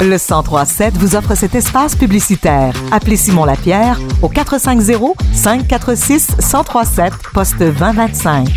Le 1037 vous offre cet espace publicitaire. Appelez Simon Lapierre au 450 546 1037 poste 2025.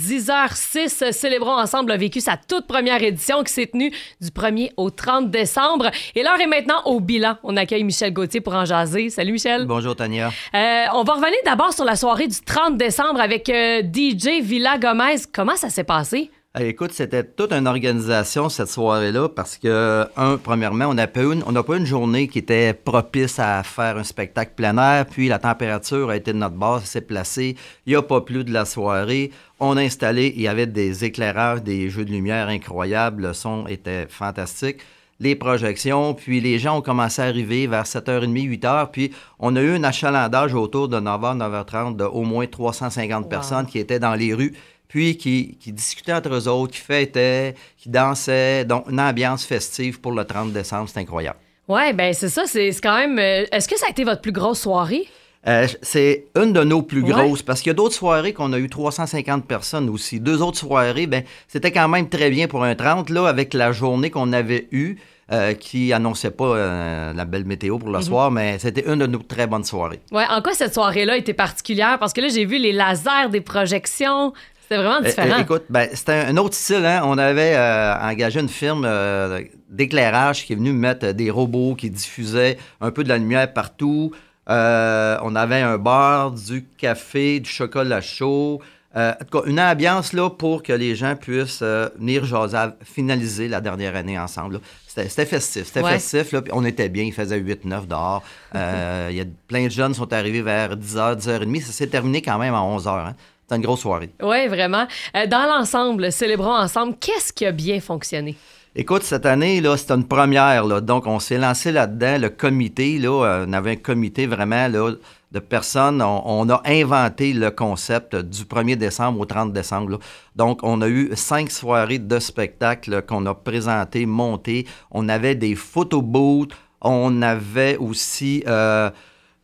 10h06, Célébrons ensemble a vécu sa toute première édition qui s'est tenue du 1er au 30 décembre. Et l'heure est maintenant au bilan. On accueille Michel Gauthier pour en jaser. Salut Michel. Bonjour Tania. Euh, on va revenir d'abord sur la soirée du 30 décembre avec euh, DJ Villa Gomez. Comment ça s'est passé? Écoute, c'était toute une organisation cette soirée-là parce que, un, premièrement, on n'a pas, une, on pas une journée qui était propice à faire un spectacle plein air, puis la température a été de notre base, s'est placée, il n'y a pas plus de la soirée. On a installé, il y avait des éclairages, des jeux de lumière incroyables, le son était fantastique. Les projections, puis les gens ont commencé à arriver vers 7h30, 8h, puis on a eu un achalandage autour de 9h, 9h30 de au moins 350 personnes qui étaient dans les rues puis qui, discutaient entre eux autres, qui fêtaient, qui dansaient. Donc, une ambiance festive pour le 30 décembre, c'est incroyable. Oui, ben c'est ça, c'est quand même... Euh, est-ce que ça a été votre plus grosse soirée? Euh, c'est une de nos plus grosses parce qu'il y a d'autres soirées qu'on a eu 350 personnes aussi. Deux autres soirées, ben c'était quand même très bien pour un 30 là avec la journée qu'on avait eue. Euh, qui annonçait pas la belle météo pour le mhm. soir, mais c'était une de nos très bonnes soirées. Ouais, en quoi cette soirée-là était particulière? Parce que là, j'ai vu les lasers des projections, c'était vraiment euh, différent. écoute, ben, c'était un autre style. Hein? On avait euh, engagé une firme euh, d'éclairage qui est venue mettre des robots qui diffusaient un peu de la lumière partout. on avait un bar, du café, du chocolat chaud. en tout cas, une ambiance là, pour que les gens puissent venir jaser, finaliser la dernière année ensemble. C'était festif. C'était festif. Là, on était bien. Il faisait 8-9 dehors. Il y a plein de jeunes qui sont arrivés vers 10h, 10h30. Ça s'est terminé quand même à 11h. C'est une grosse soirée. Oui, vraiment. Euh, dans l'ensemble, célébrons ensemble, qu'est-ce qui a bien fonctionné? Écoute, cette année, là, c'était une première. Là, donc, on s'est lancé là-dedans. Le comité, là, euh, on avait un comité vraiment là, de personnes. On, a inventé le concept du 1er décembre au 30 décembre. Donc, on a eu cinq soirées de spectacles qu'on a présentées, montées. On avait des photobooths. On avait aussi... Euh,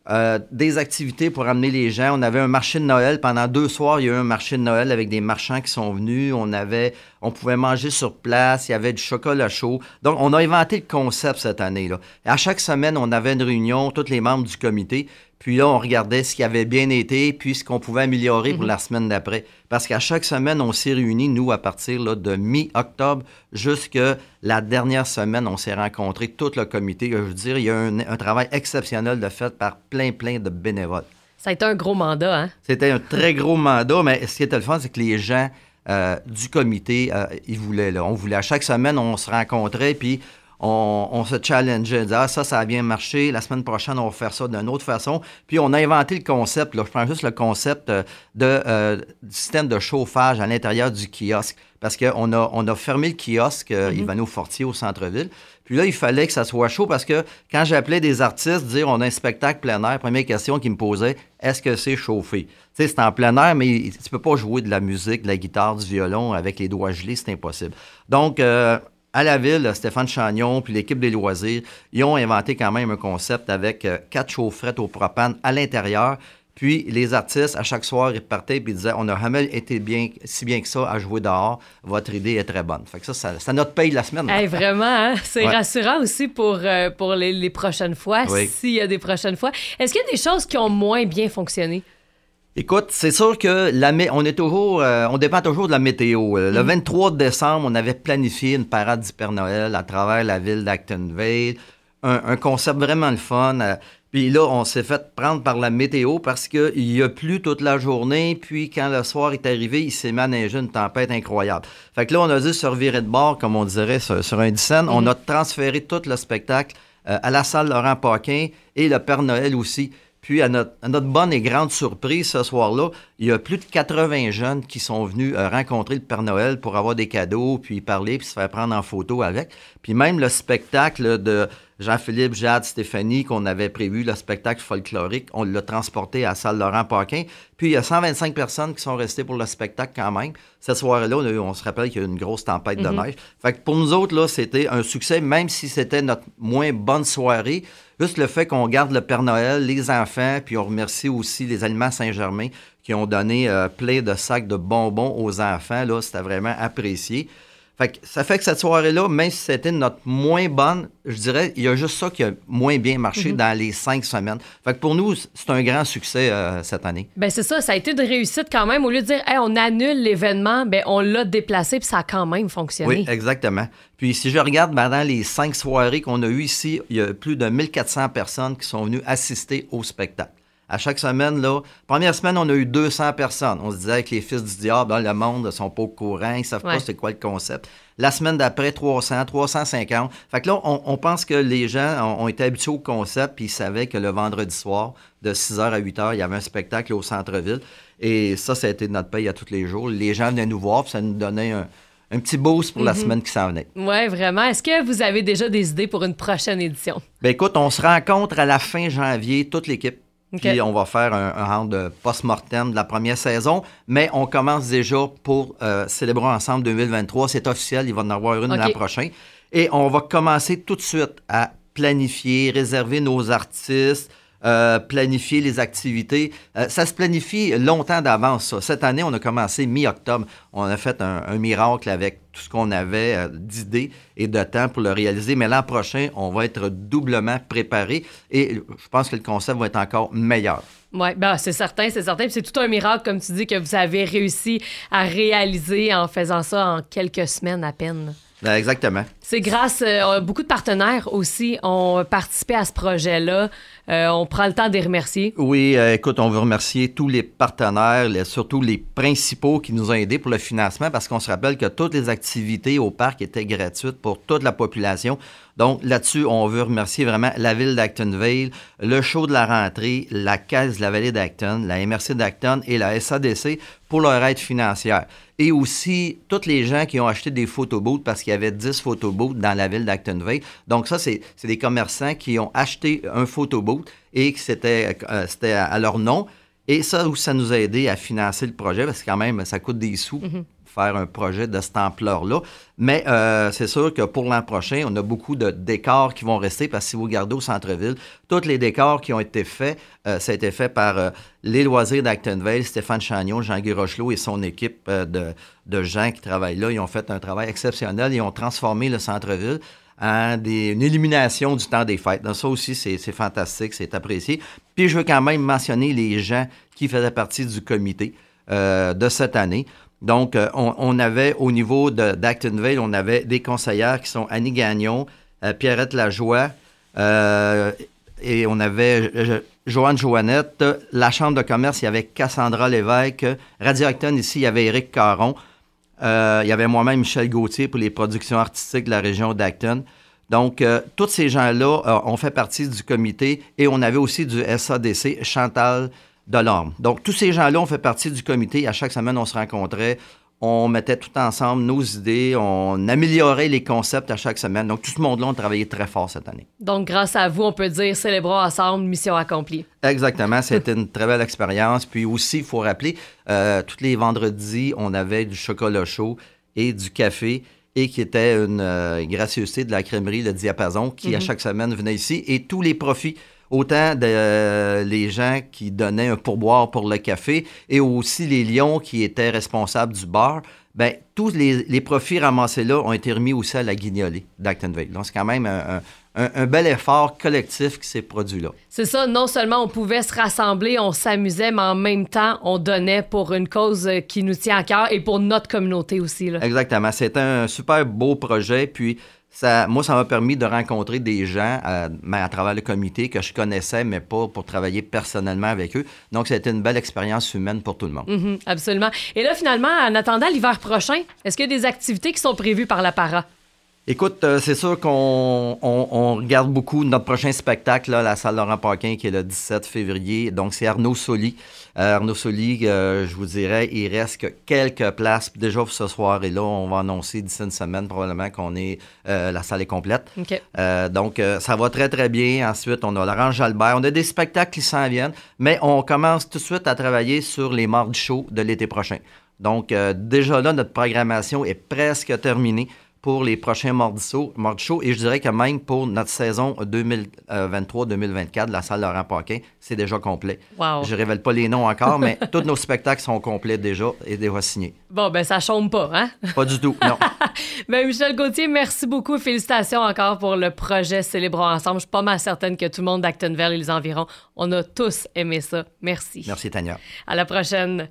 euh, des activités pour amener les gens. On avait un marché de Noël. Pendant deux soirs, il y a eu un marché de Noël avec des marchands qui sont venus. On avait, on pouvait manger sur place. Il y avait du chocolat chaud. Donc, on a inventé le concept cette année-là. À chaque semaine, on avait une réunion, tous les membres du comité. Puis là, on regardait ce qui avait bien été, puis ce qu'on pouvait améliorer pour mhm. la semaine d'après. Parce qu'à chaque semaine, on s'est réunis, nous, à partir là, de mi-octobre jusque la dernière semaine, on s'est rencontrés, tout le comité. Je veux dire, il y a un, travail exceptionnel de fait par plein, plein de bénévoles. Ça a été un gros mandat, hein? C'était un très gros mandat, mais ce qui était le fun, c'est que les gens euh, du comité, euh, ils voulaient, là, on voulait, à chaque semaine, on se rencontrait, puis on, se challengeait, on ah, ça, ça a bien marché, la semaine prochaine, on va faire ça d'une autre façon. Puis on a inventé le concept, là, je prends juste le concept euh, de, euh, du système de chauffage à l'intérieur du kiosque. Parce qu'on a, on a fermé le kiosque euh, mm-hmm. Ivano Fortier au centre-ville. Puis là, il fallait que ça soit chaud parce que quand j'appelais des artistes dire on a un spectacle plein air, première question qu'ils me posaient, est-ce que c'est chauffé? Tu sais, c'est en plein air, mais tu peux pas jouer de la musique, de la guitare, du violon avec les doigts gelés, c'est impossible. Donc, à la ville, Stéphane Chagnon puis l'équipe des loisirs, ils ont inventé quand même un concept avec euh, quatre chaufferettes au propane à l'intérieur. Puis les artistes, à chaque soir, ils partaient et ils disaient On n'a jamais été bien, si bien que ça à jouer dehors. Votre idée est très bonne. Fait que ça, ça, notre paye de la semaine. vraiment, hein? c'est rassurant aussi pour, euh, pour les, prochaines fois, s'il y a des prochaines fois. Est-ce qu'il y a des choses qui ont moins bien fonctionné? Écoute, c'est sûr que la, on est toujours, euh, on dépend toujours de la météo. Euh, le 23 mm. décembre, on avait planifié une parade du Père Noël à travers la ville d'Actonville. Un, concept vraiment le fun. Euh, puis là, on s'est fait prendre par la météo parce qu'il y a plu toute la journée. Puis quand le soir est arrivé, il s'est manégé une tempête incroyable. Fait que là, on a dû se revirer de bord, comme on dirait sur, un scène. On mm. a transféré tout le spectacle à la salle Laurent Paquin et le Père Noël aussi. Puis, à notre, bonne et grande surprise ce soir-là, il y a plus de 80 jeunes qui sont venus euh, rencontrer le Père Noël pour avoir des cadeaux, puis parler, puis se faire prendre en photo avec. Puis même le spectacle de Jean-Philippe, Jade, Stéphanie, qu'on avait prévu, le spectacle folklorique, on l'a transporté à la salle Laurent-Paquin. Puis il y a 125 personnes qui sont restées pour le spectacle quand même. Cette soirée-là, on, se rappelle qu'il y a eu une grosse tempête de mhm. neige. Fait que pour nous autres, là, c'était un succès, même si c'était notre moins bonne soirée. Juste le fait qu'on garde le Père Noël, les enfants, puis on remercie aussi les Aliments Saint-Germain qui ont donné euh, plein de sacs de bonbons aux enfants. Là, c'était vraiment apprécié. Fait que ça fait que cette soirée-là, même si c'était notre moins bonne, je dirais, il y a juste ça qui a moins bien marché dans les cinq semaines. Fait que pour nous, c'est un grand succès euh, cette année. Ben c'est ça, ça a été de réussite quand même. Au lieu de dire, hey, on annule l'événement, ben on l'a déplacé puis ça a quand même fonctionné. Oui, exactement. Puis si je regarde pendant les cinq soirées qu'on a eues ici, il y a plus de 1400 personnes qui sont venues assister au spectacle. À chaque semaine, là, première semaine, on a eu 200 personnes. On se disait que les fils du diable, dans le monde, ne sont pas au courant, ils savent pas c'est quoi le concept. La semaine d'après, 300, 350. Fait que là, on, pense que les gens ont, été habitués au concept, puis ils savaient que le vendredi soir, de 6h à 8h, il y avait un spectacle au centre-ville. Et ça, ça a été notre paye à tous les jours. Les gens venaient nous voir, puis ça nous donnait un, petit boost pour la mhm. semaine qui s'en venait. Oui, vraiment. Est-ce que vous avez déjà des idées pour une prochaine édition? Bien, écoute, on se rencontre à la fin janvier, toute l'équipe. Puis on va faire un, un round post-mortem de la première saison, mais on commence déjà pour euh, célébrer ensemble 2023. C'est officiel, il va en avoir une l'an prochain. Et on va commencer tout de suite à planifier, réserver nos artistes, euh, planifier les activités. Euh, ça se planifie longtemps d'avance. Cette année, on a commencé mi-octobre. On a fait un, miracle avec tout ce qu'on avait euh, d'idées et de temps pour le réaliser. Mais l'an prochain, on va être doublement préparé et je pense que le concept va être encore meilleur. Oui, ben, c'est certain, c'est certain. C'est tout un miracle, comme tu dis, que vous avez réussi à réaliser en faisant ça en quelques semaines à peine. Ben, exactement. C'est grâce, euh, beaucoup de partenaires aussi ont participé à ce projet-là. Euh, on prend le temps de les remercier. Oui, euh, écoute, on veut remercier tous les partenaires, surtout les principaux qui nous ont aidés pour le financement parce qu'on se rappelle que toutes les activités au parc étaient gratuites pour toute la population. Donc là-dessus, on veut remercier vraiment la ville d'Actonville, le show de la rentrée, la Caisse de la vallée d'Acton, la MRC d'Acton et la SADC pour leur aide financière. Et aussi, tous les gens qui ont acheté des photobooths parce qu'il y avait 10 photobooths dans la ville d'Actonville. Donc ça, c'est des commerçants qui ont acheté un photobooth et que c'était euh, à leur nom. Et ça, ça nous a aidé à financer le projet parce que quand même, ça coûte des sous. Mm-hmm faire un projet de cette ampleur-là. Mais euh, c'est sûr que pour l'an prochain, on a beaucoup de décors qui vont rester parce que si vous regardez au centre-ville, tous les décors qui ont été faits, euh, ça a été fait par euh, les loisirs d'Actonville, Stéphane Chagnon, Jean-Guy Rochelot et son équipe de, de, gens qui travaillent là. Ils ont fait un travail exceptionnel. Ils ont transformé le centre-ville une élimination du temps des fêtes. Donc ça aussi, c'est fantastique, c'est apprécié. Puis je veux quand même mentionner les gens qui faisaient partie du comité de cette année. Donc, euh, on, avait au niveau d'Actonville, on avait des conseillères qui sont Annie Gagnon, euh, Pierrette Lajoie, euh, et on avait Joanne Joannette. La Chambre de commerce, il y avait Cassandra Lévesque. Radio Acton, ici, il y avait Éric Caron. Il y avait moi-même Michel Gauthier pour les productions artistiques de la région d'Acton. Donc, tous ces gens-là ont fait partie du comité et on avait aussi du SADC, Chantal de l'orme. Donc, tous ces gens-là ont fait partie du comité. À chaque semaine, on se rencontrait. On mettait tout ensemble nos idées, on améliorait les concepts à chaque semaine. Donc, tout ce monde-là, on travaillé très fort cette année. Donc, grâce à vous, on peut dire célébrons ensemble, mission accomplie. Exactement. C'était une très belle expérience. Puis aussi, il faut rappeler, euh, tous les vendredis, on avait du chocolat chaud et du café et qui était une euh, gracieuseté de la crèmerie Le Diapason qui, à mhm. chaque semaine, venait ici. Et tous les profits autant euh, les gens qui donnaient un pourboire pour le café et aussi les lions qui étaient responsables du bar, ben, tous les, profits ramassés là ont été remis aussi à la guignolée d'Actonville. Donc, c'est quand même un, bel effort collectif qui s'est produit là. C'est ça, non seulement on pouvait se rassembler, on s'amusait, mais en même temps, on donnait pour une cause qui nous tient à cœur et pour notre communauté aussi. Là. Exactement. C'était un super beau projet. Puis, moi, ça m'a permis de rencontrer des gens euh, à, travers le comité que je connaissais, mais pas pour travailler personnellement avec eux. Donc, ça a été une belle expérience humaine pour tout le monde. Mm-hmm, absolument. Et là, finalement, en attendant l'hiver prochain, est-ce qu'il y a des activités qui sont prévues par la para? Écoute, euh, c'est sûr qu'on regarde beaucoup notre prochain spectacle, là, la salle Laurent Paquin, qui est le 17 février. Donc, c'est Arnaud Soli. Euh, Arnaud Soli, euh, je vous dirais, il reste que quelques places. Déjà pour ce soir et là, on va annoncer d'ici une semaine probablement qu'on est la salle est complète. donc, ça va très, très bien. Ensuite, on a l'Orange Albert. On a des spectacles qui s'en viennent, mais on commence tout de suite à travailler sur les mardis shows de l'été prochain. Donc, déjà là, notre programmation est presque terminée pour les prochains Mordisseaux, Show. Et je dirais que même pour notre saison 2023-2024 de la salle Laurent Paquin, c'est déjà complet. Wow. Je révèle pas les noms encore, mais tous nos spectacles sont complets déjà et déjà signés. Bon, ben ça chôme pas, hein? Pas du tout, non. ben Michel Gauthier, merci beaucoup. Félicitations encore pour le projet Célébrons ensemble. Je suis pas mal certaine que tout le monde d'Actonville et les environs, on a tous aimé ça. Merci. Merci, Tania. À la prochaine.